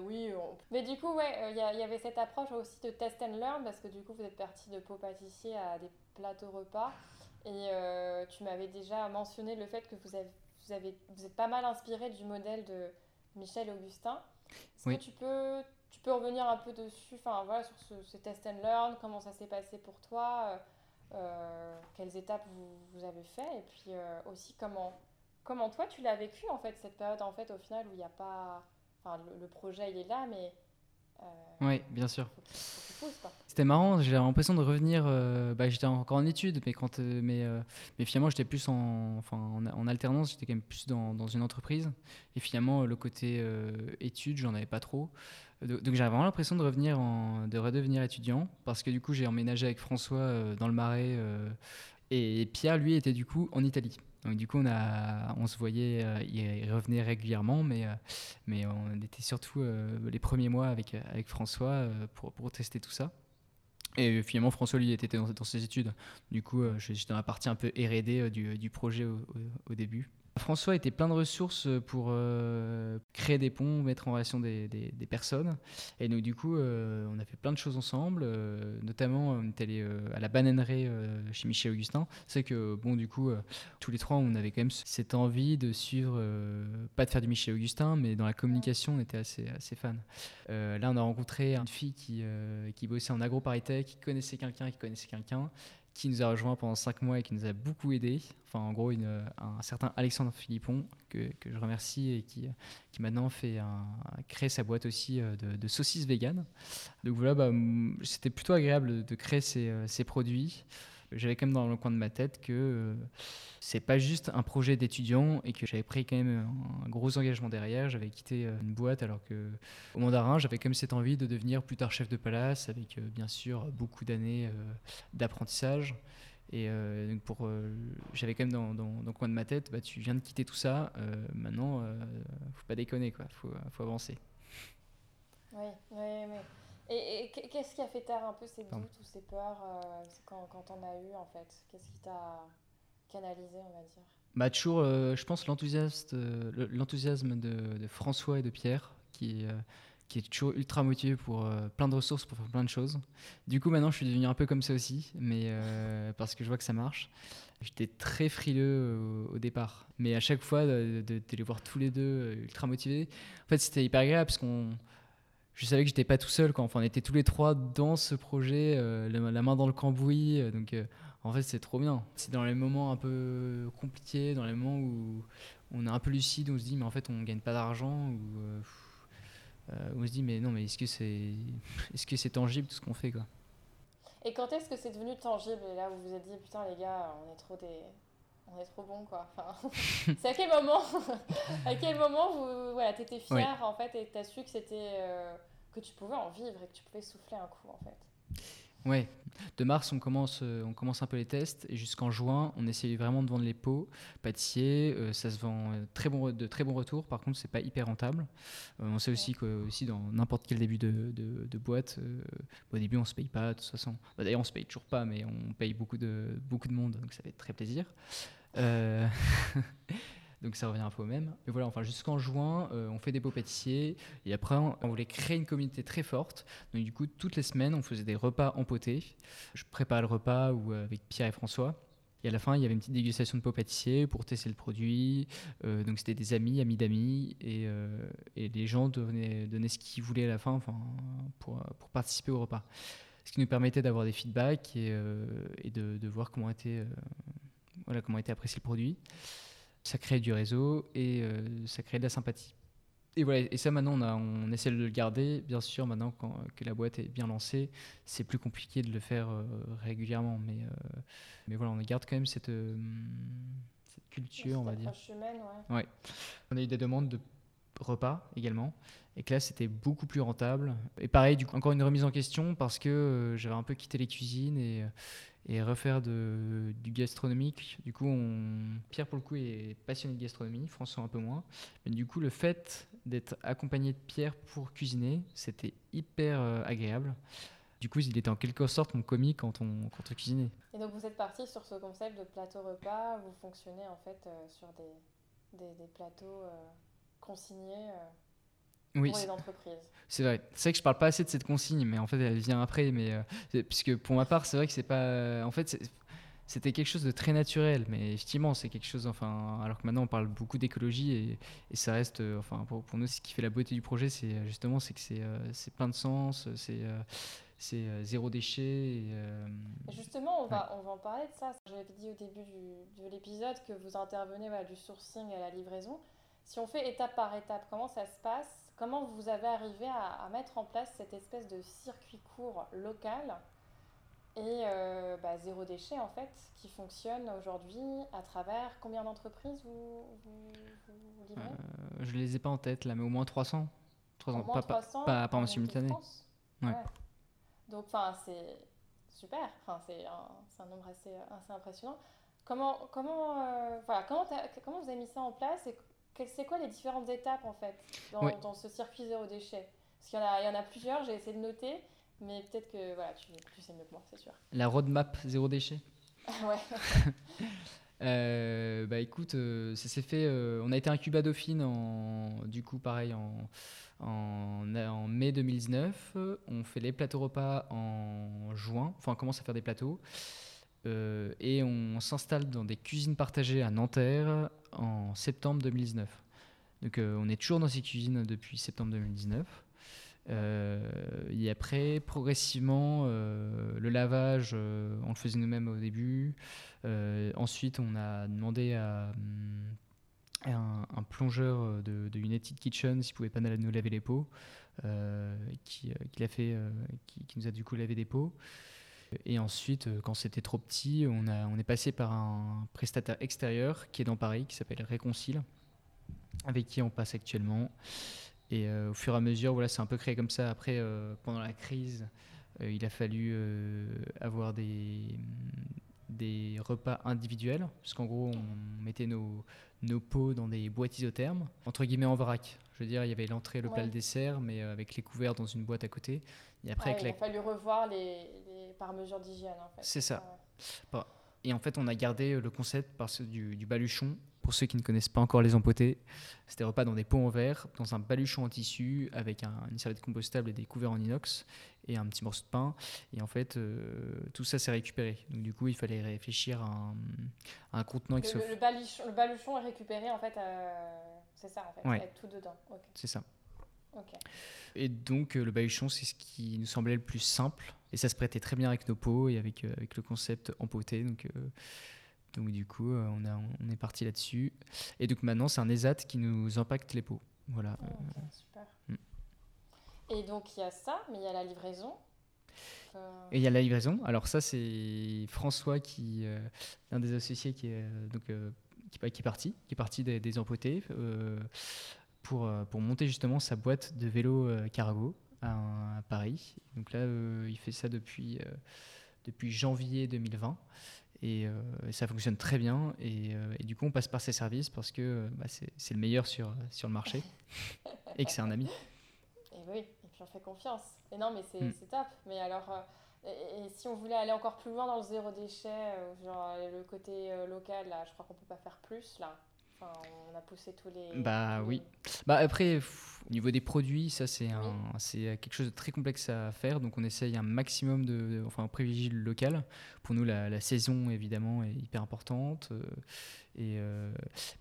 oui. Mais du coup, ouais, il euh, y, avait cette approche aussi de test and learn parce que du coup, vous êtes parti de pot pâtissier à des plateaux repas. Et euh, tu m'avais déjà mentionné le fait que vous, avez, vous, avez, vous êtes pas mal inspiré du modèle de Michel Augustin. Est-ce que tu peux, tu peux revenir un peu dessus, enfin voilà, sur ce, test and learn, comment ça s'est passé pour toi, euh, quelles étapes vous, vous, avez fait, et puis aussi comment, comment toi tu l'as vécu en fait cette période en fait au final où il n'y a pas Enfin, le, projet, il est là, mais. Euh, oui, bien sûr. C'était marrant, j'ai l'impression de revenir. Euh, bah, j'étais encore en études, mais, quand, euh, mais, mais finalement, j'étais plus en, enfin, en, alternance, j'étais quand même plus dans, dans, une entreprise. Et finalement, le côté études, j'en avais pas trop. Donc, j'avais vraiment l'impression de revenir, en, de redevenir étudiant, parce que du coup, j'ai emménagé avec François dans le Marais. Et Pierre, lui, était du coup en Italie. Donc du coup, on, se voyait, il revenait régulièrement, mais, mais on était surtout les premiers mois avec, François pour, tester tout ça. Et finalement, François, lui, était dans, ses études. Du coup, j'étais dans la partie un peu R&D du, projet au début. François était plein de ressources pour euh, créer des ponts, mettre en relation des, personnes. Et donc, du coup, euh, on a fait plein de choses ensemble. Euh, notamment, on est allé à la bananeraie chez Michel Augustin. C'est que, bon, du coup, tous les trois, on avait quand même cette envie de suivre, pas de faire du Michel Augustin, mais dans la communication, on était assez, assez fans. là, on a rencontré une fille qui, qui bossait en agro-parité, qui connaissait quelqu'un, qui connaissait quelqu'un qui nous a rejoint pendant cinq mois et qui nous a beaucoup aidé. Enfin, en gros, une, un certain Alexandre Philippon, que, je remercie et qui, qui maintenant fait un, crée sa boîte aussi euh, de, saucisses véganes. Donc voilà, bah, c'était plutôt agréable de créer ces, euh, ces produits j'avais quand même dans le coin de ma tête que euh, c'est pas juste un projet d'étudiant et que j'avais pris quand même un gros engagement derrière. J'avais quitté euh, une boîte alors que au Mandarin, j'avais quand même cette envie de devenir plus tard chef de palace avec euh, bien sûr beaucoup d'années d'apprentissage. Et donc pour, j'avais quand même dans, dans, le coin de ma tête, bah, tu viens de quitter tout ça, maintenant, faut pas déconner, quoi, faut, faut avancer. Oui, oui, oui. Et, qu'est-ce qui a fait taire un peu ces doutes ou ces peurs euh, quand, quand on a eu en fait? Qu'est-ce qui t'a canalisé, on va dire? Bah, Toujours, euh, je pense, l'enthousiasme l'enthousiasme de, de, François et de Pierre qui, euh, qui est toujours ultra motivé pour plein de ressources, pour faire plein de choses. Du coup, maintenant, je suis devenu un peu comme ça aussi, mais parce que je vois que ça marche. J'étais très frileux au, départ, mais à chaque fois de, de, les voir tous les deux ultra motivés, en fait, c'était hyper agréable parce qu'on je savais que j'étais pas tout seul quand enfin, on était tous les trois dans ce projet euh, la, main dans le cambouis euh, donc euh, en fait c'est trop bien. C'est dans les moments un peu compliqués dans les moments où on est un peu lucide où on se dit mais en fait on gagne pas d'argent ou on se dit mais non mais est-ce que c'est est-ce que c'est tangible tout ce qu'on fait quoi? Et quand est-ce que c'est devenu tangible? Et là vous vous êtes dit putain les gars on est trop des on est trop bon quoi. c'est à quel moment, à quel moment vous, voilà, t'étais fier en fait et t'as su que c'était, euh, que tu pouvais en vivre et que tu pouvais souffler un coup en fait. Ouais, de mars on commence, euh, on commence un peu les tests et jusqu'en juin on essaye vraiment de vendre les pots pâtissiers. Euh, ça se vend très bon, de très bons retours. Par contre c'est pas hyper rentable. on sait aussi que aussi dans n'importe quel début de, de, boîte, au début on se paye pas de toute façon. Bah, d'ailleurs on se paye toujours pas, mais on paye beaucoup de beaucoup de monde donc ça fait très plaisir. Euh, donc ça revient un peu au même. Mais voilà, enfin jusqu'en juin, euh, on fait des beaux pâtissiers. Et après, on, voulait créer une communauté très forte. Donc du coup, toutes les semaines, on faisait des repas empotés. Je prépare le repas ou euh, avec Pierre et François. Et à la fin, il y avait une petite dégustation de pot pâtissier pour tester le produit. donc c'était des amis, amis d'amis. Et, et, les gens donnaient, donnaient ce qu'ils voulaient à la fin enfin, pour, participer au repas. Ce qui nous permettait d'avoir des feedbacks et, de, de, voir comment était voilà comment été apprécié le produit. Ça crée du réseau et euh, ça crée de la sympathie. Et voilà, et ça maintenant on, a, on essaie de le garder. Bien sûr, maintenant quand, que la boîte est bien lancée, c'est plus compliqué de le faire euh, régulièrement. Mais, euh, mais voilà, on garde quand même cette, cette culture, on va dire. Humaine, ouais. ouais. On a eu des demandes de repas également. Et que là, c'était beaucoup plus rentable. Et pareil, du coup, encore une remise en question parce que j'avais un peu quitté les cuisines et, et refaire du gastronomique. Du coup, on... Pierre, pour le coup, est passionné de gastronomie, François un peu moins. Mais du coup, le fait d'être accompagné de Pierre pour cuisiner, c'était hyper euh, agréable. Du coup, il était en quelque sorte mon commis quand on, quand on cuisinait. Et donc, vous êtes parti sur ce concept de plateau repas. Vous fonctionnez en fait euh, sur des, des plateaux euh, consignés oui, pour les entreprises. C'est vrai. C'est vrai que je parle pas assez de cette consigne, mais en fait, elle vient après. Mais euh, puisque pour ma part, c'est vrai que c'est pas. Euh, en fait, c'était quelque chose de très naturel, mais effectivement, c'est quelque chose. Enfin, alors que maintenant, on parle beaucoup d'écologie et, et, ça reste. Euh, enfin, pour, pour, nous, ce qui fait la beauté du projet, c'est justement, c'est que c'est plein de sens. C'est c'est zéro déchet. Et, Justement, on, va, on va en parler de ça. J'avais dit au début du, de l'épisode que vous intervenez du sourcing à la livraison. Si on fait étape par étape, comment ça se passe? Comment vous avez arrivé à, mettre en place cette espèce de circuit court local? Et euh, bah, zéro déchet en fait qui fonctionne aujourd'hui à travers combien d'entreprises vous, vous, livrez? Euh, Je les ai pas en tête là, mais au moins 300. 300 pas, 300 pas, pas, en simultané. Ouais. Donc enfin c'est super, c'est un, un, nombre assez, assez impressionnant. comment, comment, euh, voilà, comment, comment vous avez mis ça en place et c'est quoi les différentes étapes en fait dans, dans ce circuit zéro déchet? Parce qu'il y, en a, il y en a plusieurs, j'ai essayé de noter, mais peut-être que voilà, tu, tu sais mieux que moi, c'est sûr. La roadmap zéro déchet? Ouais. Euh, bah écoute, euh, ça s'est fait. Euh, on a été un Cuba Dauphine en, du coup, pareil, en, en, en, mai 2019. On fait les plateaux repas en juin. Enfin, on commence à faire des plateaux. Et on s'installe dans des cuisines partagées à Nanterre en septembre 2019. Donc on est toujours dans ces cuisines depuis septembre 2019. et après, progressivement, le lavage, on le faisait nous-mêmes au début. Euh, ensuite, on a demandé à, un, plongeur de, United Kitchen s'il pouvait pas nous laver les pots, euh, euh, qui, nous a du coup lavé des pots. Et ensuite, quand c'était trop petit, on, a, on est passé par un prestataire extérieur qui est dans Paris, qui s'appelle Réconcile, avec qui on passe actuellement. Et au fur et à mesure, voilà, c'est un peu créé comme ça. Après, pendant la crise, il a fallu avoir des, des repas individuels, parce qu'en gros, on mettait nos, nos pots dans des boîtes isothermes, entre guillemets en vrac. Je veux dire, il y avait l'entrée, le plat, le dessert, mais euh, avec les couverts dans une boîte à côté. Et après, il a fallu revoir les, par mesure d'hygiène, en fait. C'est ça. Et en fait, on a gardé le concept parce, du, du baluchon pour ceux qui ne connaissent pas encore les empotés, c'était repas dans des pots en verre, dans un baluchon en tissu, avec un, une serviette compostable et des couverts en inox, et un petit morceau de pain. Et en fait, euh, tout ça s'est récupéré. Donc du coup, il fallait réfléchir à un, un contenant le, le, baluchon, le, baluchon, est récupéré, en fait, euh, c'est ça, en fait, tout dedans. C'est ça. Et donc, euh, le baluchon, c'est ce qui nous semblait le plus simple. Et ça se prêtait très bien avec nos pots et avec, avec le concept empoté. Donc, donc du coup, euh, on, a, on est parti là-dessus. Et donc maintenant, c'est un ESAT qui nous impacte les pots. Voilà. Oh, super. Mm. Et donc il y a ça, mais il y a la livraison. Euh, Et il y a la livraison. Alors ça, c'est François, qui, euh, un des associés qui est, donc, qui, qui, est parti, qui est parti des, des empotés pour, pour monter justement sa boîte de vélo cargo à, à, Paris. Donc là, il fait ça depuis, depuis janvier 2020. Euh, et, ça fonctionne très bien. Euh, et, du coup, on passe par ces services parce que bah, c'est le meilleur sur, sur le marché et que c'est un ami. Et oui, et puis on fait confiance. Et non, mais c'est mm. top. Mais alors, euh, et, si on voulait aller encore plus loin dans le zéro déchet, genre le côté local, là, je crois qu'on peut pas faire plus là on a poussé tous les. Bah oui. Bah après, au niveau des produits, ça c'est un, c'est quelque chose de très complexe à faire. Donc on essaye un maximum de, enfin on privilégie le local. Pour nous, la, saison évidemment est hyper importante. Euh, et euh,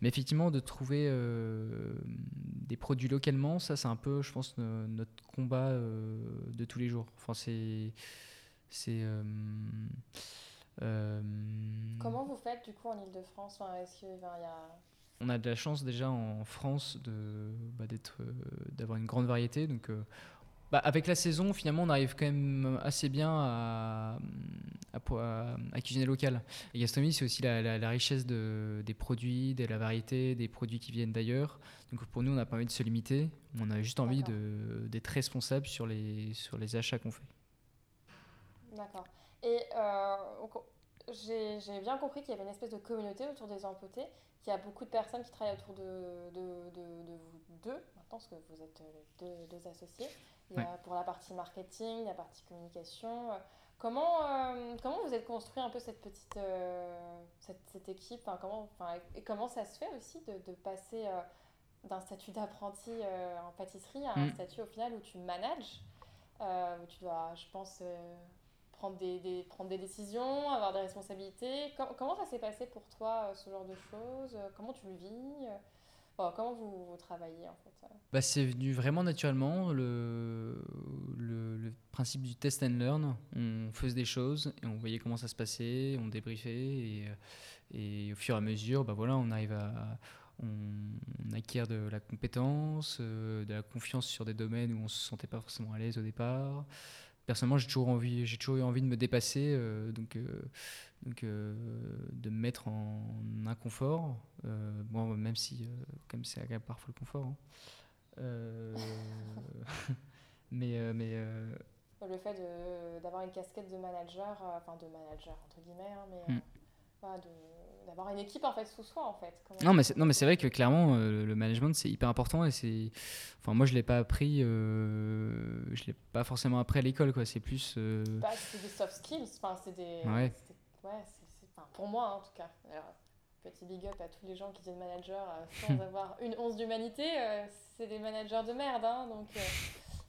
mais effectivement, de trouver euh, des produits localement, ça c'est un peu, je pense, notre combat de tous les jours. Enfin c'est, c'est. Comment vous faites du coup en Ile-de-France? Enfin, Est-ce qu'il y a on a de la chance déjà en France de, bah, d'être, euh, d'avoir une grande variété. Donc, euh, bah, avec la saison, finalement, on arrive quand même assez bien à, à, cuisiner local. Et gastronomie, c'est aussi la, richesse de, des produits, de la variété, des produits qui viennent d'ailleurs. Donc pour nous, on n'a pas envie de se limiter. On a juste envie de, d'être responsable sur les, sur les achats qu'on fait. D'accord. Et euh, j'ai, bien compris qu'il y avait une espèce de communauté autour des empotés qu'il y a beaucoup de personnes qui travaillent autour de, de, de, vous deux, maintenant, parce que vous êtes deux, deux associés. Il y a pour la partie marketing, la partie communication. Comment, euh, comment vous êtes construit un peu cette petite euh, cette, cette, équipe comment, Et comment ça se fait aussi de, de passer euh, d'un statut d'apprenti en pâtisserie à un mm. statut au final où tu manages où tu dois, je pense, prendre des, prendre des décisions, avoir des responsabilités. comment ça s'est passé pour toi, euh, ce genre de choses? Comment tu le vis? Comment vous, travaillez en fait bah, C'est venu vraiment naturellement, le, le, principe du test and learn. On faisait des choses et on voyait comment ça se passait, on débriefait et, et au fur et à mesure, bah voilà, on arrive à, on, acquiert de la compétence, euh, de la confiance sur des domaines où on se sentait pas forcément à l'aise au départ personnellement, j'ai toujours envie, j'ai toujours eu envie de me dépasser, euh, donc, euh, donc euh, de me mettre en inconfort. bon, même si, comme c'est agréable parfois le confort. Hein. mais, mais le fait d'avoir une casquette de manager, enfin de manager entre guillemets, hein, mais mm. de d'avoir une équipe en fait sous soi en fait. Non mais c'est, non mais c'est vrai que clairement euh, le management c'est hyper important et c'est enfin moi je l'ai pas appris euh, je l'ai pas forcément appris à l'école quoi. C'est plus euh, bah, c'est des soft skills enfin c'est des ouais, ouais enfin, pour moi hein, en tout cas. Alors, petit big up à tous les gens qui deviennent managers sans avoir une once d'humanité c'est des managers de merde hein, donc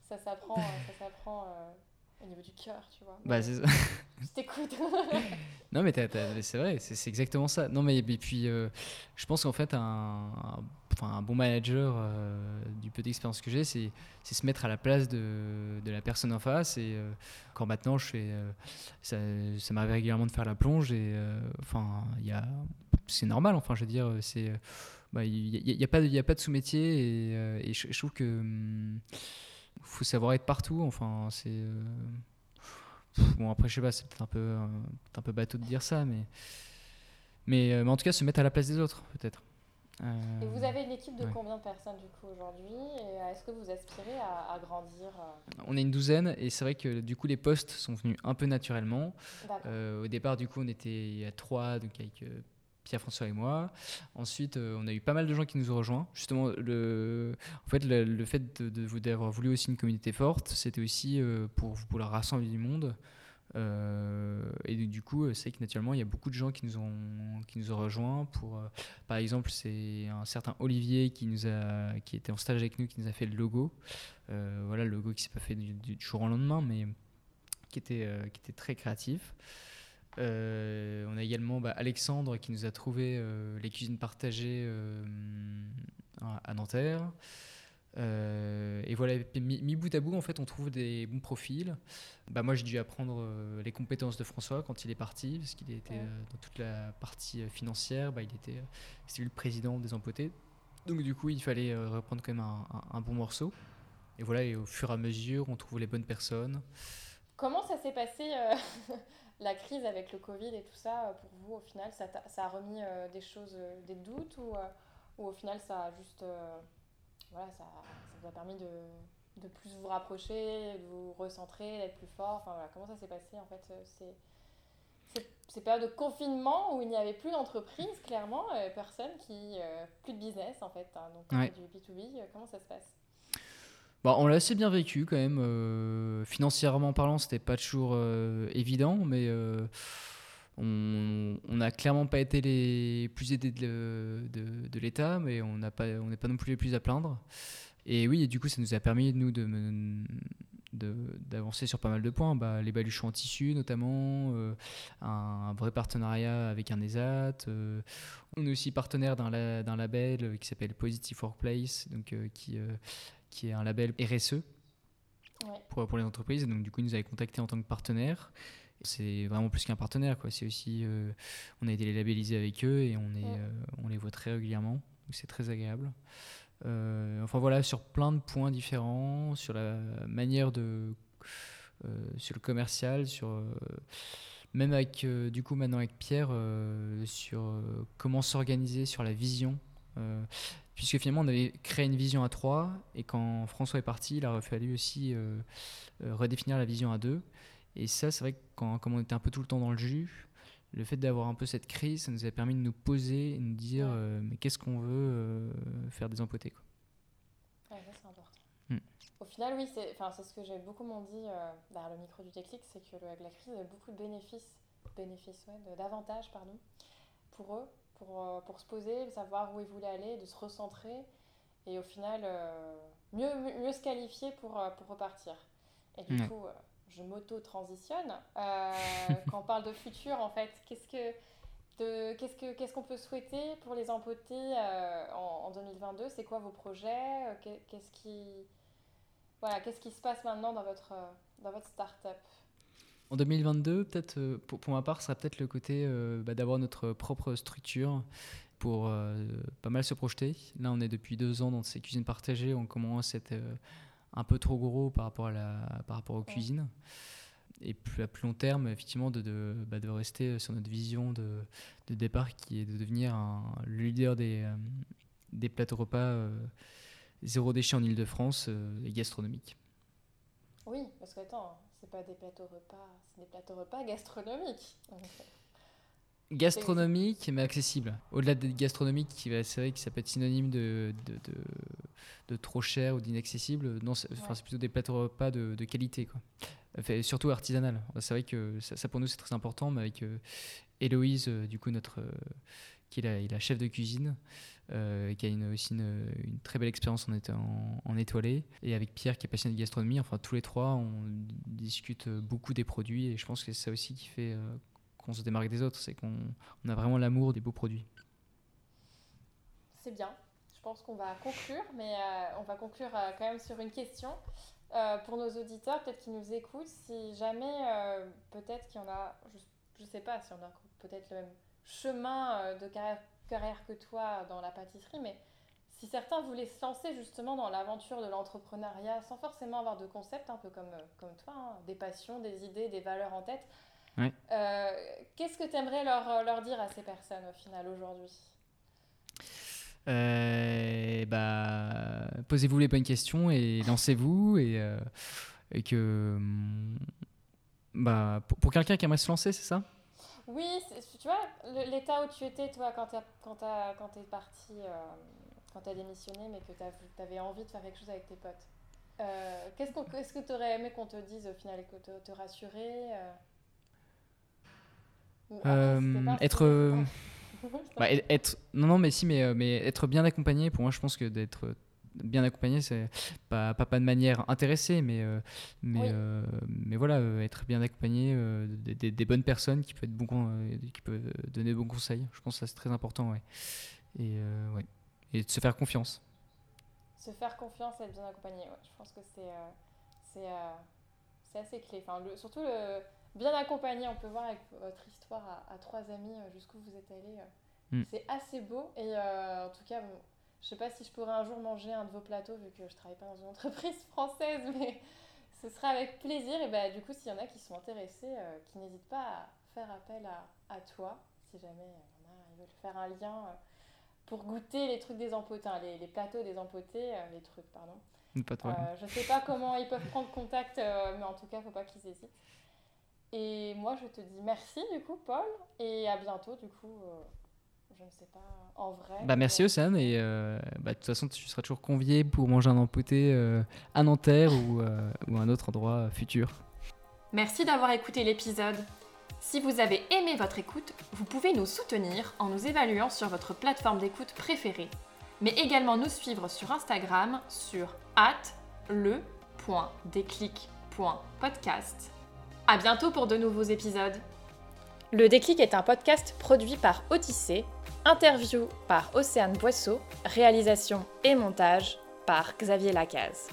ça s'apprend ça s'apprend au niveau du cœur, tu vois. Bah, c'est ça. Je t'écoute. non, mais c'est vrai, c'est exactement ça. Non, mais et puis, euh, je pense qu'en fait, un, un, enfin, un bon manager, euh, du peu d'expérience que j'ai, c'est se mettre à la place de, de, la personne en face. Et euh, quand maintenant, je fais. ça ça m'arrive régulièrement de faire la plonge, et enfin, il y a. C'est normal, enfin, je veux dire, c'est. Bah, il n'y a, y a, pas, y a pas de sous-métier, et, et je, je, trouve que. Hum, faut savoir être partout. Enfin, c'est. Euh, bon, après, je sais pas, c'est peut-être un peu, un peu bateau de dire ça, mais. Mais, euh, mais, en tout cas, se mettre à la place des autres, peut-être. Et vous avez une équipe de combien de personnes du coup aujourd'hui? Est-ce que vous aspirez à, grandir On est une douzaine et c'est vrai que du coup les postes sont venus un peu naturellement. au départ du coup on était à trois, donc avec Pierre-François et moi. Ensuite, euh, on a eu pas mal de gens qui nous ont rejoints. Justement, le, en fait, le, fait d'avoir de, voulu aussi une communauté forte, c'était aussi euh, pour, la rassembler du monde. Euh, et du coup, c'est que naturellement, il y a beaucoup de gens qui nous ont, qui nous ont rejoints. Pour, par exemple, c'est un certain Olivier qui, nous a, qui était en stage avec nous, qui nous a fait le logo. voilà, le logo qui s'est pas fait du, du, jour au lendemain, mais qui était, qui était très créatif. Euh, on a également bah, Alexandre qui nous a trouvé euh, les cuisines partagées euh, à Nanterre. et voilà, mis, bout à bout, en fait, on trouve des bons profils. Bah, moi, j'ai dû apprendre les compétences de François quand il est parti, parce qu'il était dans toute la partie financière. Bah, il était, le président des empotés. Donc, du coup, il fallait reprendre quand même un, un, bon morceau. Et voilà, et au fur et à mesure, on trouve les bonnes personnes. Comment ça s'est passé la crise avec le Covid et tout ça, euh, pour vous, au final, ça, ça a remis euh, des choses, euh, des doutes ou, ou, au final, ça a juste. voilà, ça, ça, vous a permis de, de, plus vous rapprocher, de vous recentrer, d'être plus fort? Enfin voilà, comment ça s'est passé en fait c'est, ces périodes de confinement où il n'y avait plus d'entreprise, clairement, personne qui. plus de business en fait, hein, donc du B2B, comment ça se passe? Bah, on l'a assez bien vécu quand même. Euh, financièrement parlant, c'était pas toujours euh, évident, mais euh, on n'a clairement pas été les plus aidés de, de, l'État, mais on n'est pas, non plus les plus à plaindre. Et oui, et du coup, ça nous a permis, nous, de, d'avancer sur pas mal de points. Bah, les baluchons en tissu, notamment, un, vrai partenariat avec un ESAT. on est aussi partenaire d'un, d'un label qui s'appelle Positive Workplace, donc, qui qui est un label RSE pour, pour les entreprises. Donc, du coup, ils nous avaient contactés en tant que partenaire. C'est vraiment plus qu'un partenaire. Quoi. C'est aussi, euh, on a été labellisés avec eux et on, est, euh, on les voit très régulièrement. Donc, c'est très agréable. Euh, enfin, voilà, sur plein de points différents, sur la manière de. sur le commercial, sur même avec du coup maintenant avec Pierre sur comment s'organiser sur la vision puisque finalement on avait créé une vision à 3 et quand François est parti, il a fallu aussi euh, euh, redéfinir la vision à 2. Et ça, c'est vrai que quand, comme on était un peu tout le temps dans le jus, le fait d'avoir un peu cette crise, ça nous a permis de nous poser et de nous dire euh, mais qu'est-ce qu'on veut faire des empotés quoi. Ouais, ça c'est important. Hmm. Au final, oui, c'est ce que j'ai beaucoup m'ont dit derrière le micro du déclic, c'est que avec la crise, a beaucoup de bénéfices, bénéfices ouais, d'avantages pardon, pour eux pour, euh, pour se poser, savoir où ils voulaient aller, de se recentrer et au final euh, mieux, mieux se qualifier pour, euh, pour repartir. Et du coup, je m'auto-transitionne. quand on parle de futur, en fait, qu'est-ce que qu'est-ce que qu'est-ce qu'on peut souhaiter pour les empotés en, en, 2022 C'est quoi vos projets? Qu'est-ce qui voilà, qu'est-ce qui se passe maintenant dans votre dans votre start-up? En 2022, peut-être, euh, pour, pour, ma part, sera peut-être le côté euh, bah, d'avoir notre propre structure pour euh, pas mal se projeter. Là, on est depuis deux ans dans ces cuisines partagées. On commence à être un peu trop gros par rapport, à la, par rapport aux cuisines. Et plus à plus long terme, effectivement, de, de, bah, de rester sur notre vision de, de, départ qui est de devenir un, le leader des, des plateaux repas zéro déchet en Ile-de-France et gastronomique. Oui, parce que attends, c'est pas des plateaux repas, c'est des plateaux repas gastronomiques. Gastronomique, mais accessible. Au-delà de gastronomique, qui va, c'est vrai que ça peut être synonyme de, de, de, de trop cher ou d'inaccessible. Non, c'est, plutôt des plateaux repas de, de qualité, quoi. Enfin, surtout artisanal. C'est vrai que ça, ça, pour nous c'est très important, mais avec euh, Héloïse, euh, du coup notre, euh, qui est la, la, chef de cuisine, euh, qui a aussi une, très belle expérience en, en, étoilé, et avec Pierre qui est passionné de gastronomie. Enfin, tous les trois, on discute beaucoup des produits, et je pense que c'est ça aussi qui fait qu'on se démarque des autres, c'est qu'on on a vraiment l'amour des beaux produits. C'est bien. Je pense qu'on va conclure, mais euh, on va conclure euh, quand même sur une question. Euh, pour nos auditeurs, peut-être qui nous écoutent, si jamais, euh, peut-être qu'il y en a, je ne sais pas si on a peut-être le même chemin de carrière, carrière que toi dans la pâtisserie, mais si certains voulaient se lancer justement dans l'aventure de l'entrepreneuriat sans forcément avoir de concept, un peu comme, comme toi, hein, des passions, des idées, des valeurs en tête, Ouais. Euh, Qu'est-ce que tu aimerais leur, leur, dire à ces personnes au final aujourd'hui? Euh, bah, Posez-vous les bonnes questions et lancez-vous. Et, euh, et, que. Bah, pour, pour quelqu'un qui aimerait se lancer, c'est ça? Oui, tu vois, l'état où tu étais, toi, quand tu quand es parti, quand tu as démissionné, mais que tu avais envie de faire quelque chose avec tes potes. Qu'est-ce qu qu que tu aurais aimé qu'on te dise au final, que te, te rassurer euh, être, bah, être, non non mais si mais mais être bien accompagné pour moi je pense que d'être bien accompagné c'est pas, pas, pas de manière intéressée mais euh, mais oui. euh, mais voilà euh, être bien accompagné des, des, des, bonnes personnes qui peuvent être bon qui peuvent donner de bons conseils je pense que ça c'est très important ouais et ouais et de se faire confiance se faire confiance et être bien accompagné ouais. je pense que c'est c'est assez clé enfin le, surtout le bien accompagné. On peut voir avec votre histoire à, à trois amis jusqu'où vous êtes allés. Mm. C'est assez beau. Et en tout cas, bon, je sais pas si je pourrais un jour manger un de vos plateaux vu que je travaille pas dans une entreprise française, mais ce sera avec plaisir. Et bah, du coup, s'il y en a qui sont intéressés, euh, qui n'hésitent pas à faire appel à, à toi, si jamais en a, ils veulent faire un lien euh, pour goûter les trucs des empotés, les, les, plateaux des empotés, les trucs, pardon. Pas toi. je sais pas comment ils peuvent prendre contact, mais en tout cas, faut pas qu'ils hésitent. Et moi, je te dis merci du coup, Paul, et à bientôt du coup. Euh, je ne sais pas, en vrai. Bah, merci Océane, et euh, bah, de toute façon, tu seras toujours convié pour manger un empoté euh, à Nanterre ou, euh, ou un autre endroit futur. Merci d'avoir écouté l'épisode. Si vous avez aimé votre écoute, vous pouvez nous soutenir en nous évaluant sur votre plateforme d'écoute préférée, mais également nous suivre sur Instagram sur le.déclic.podcast à bientôt pour de nouveaux épisodes. Le déclic est un podcast produit par Odyssée, interview par Océane Boisseau, réalisation et montage par Xavier Lacaze.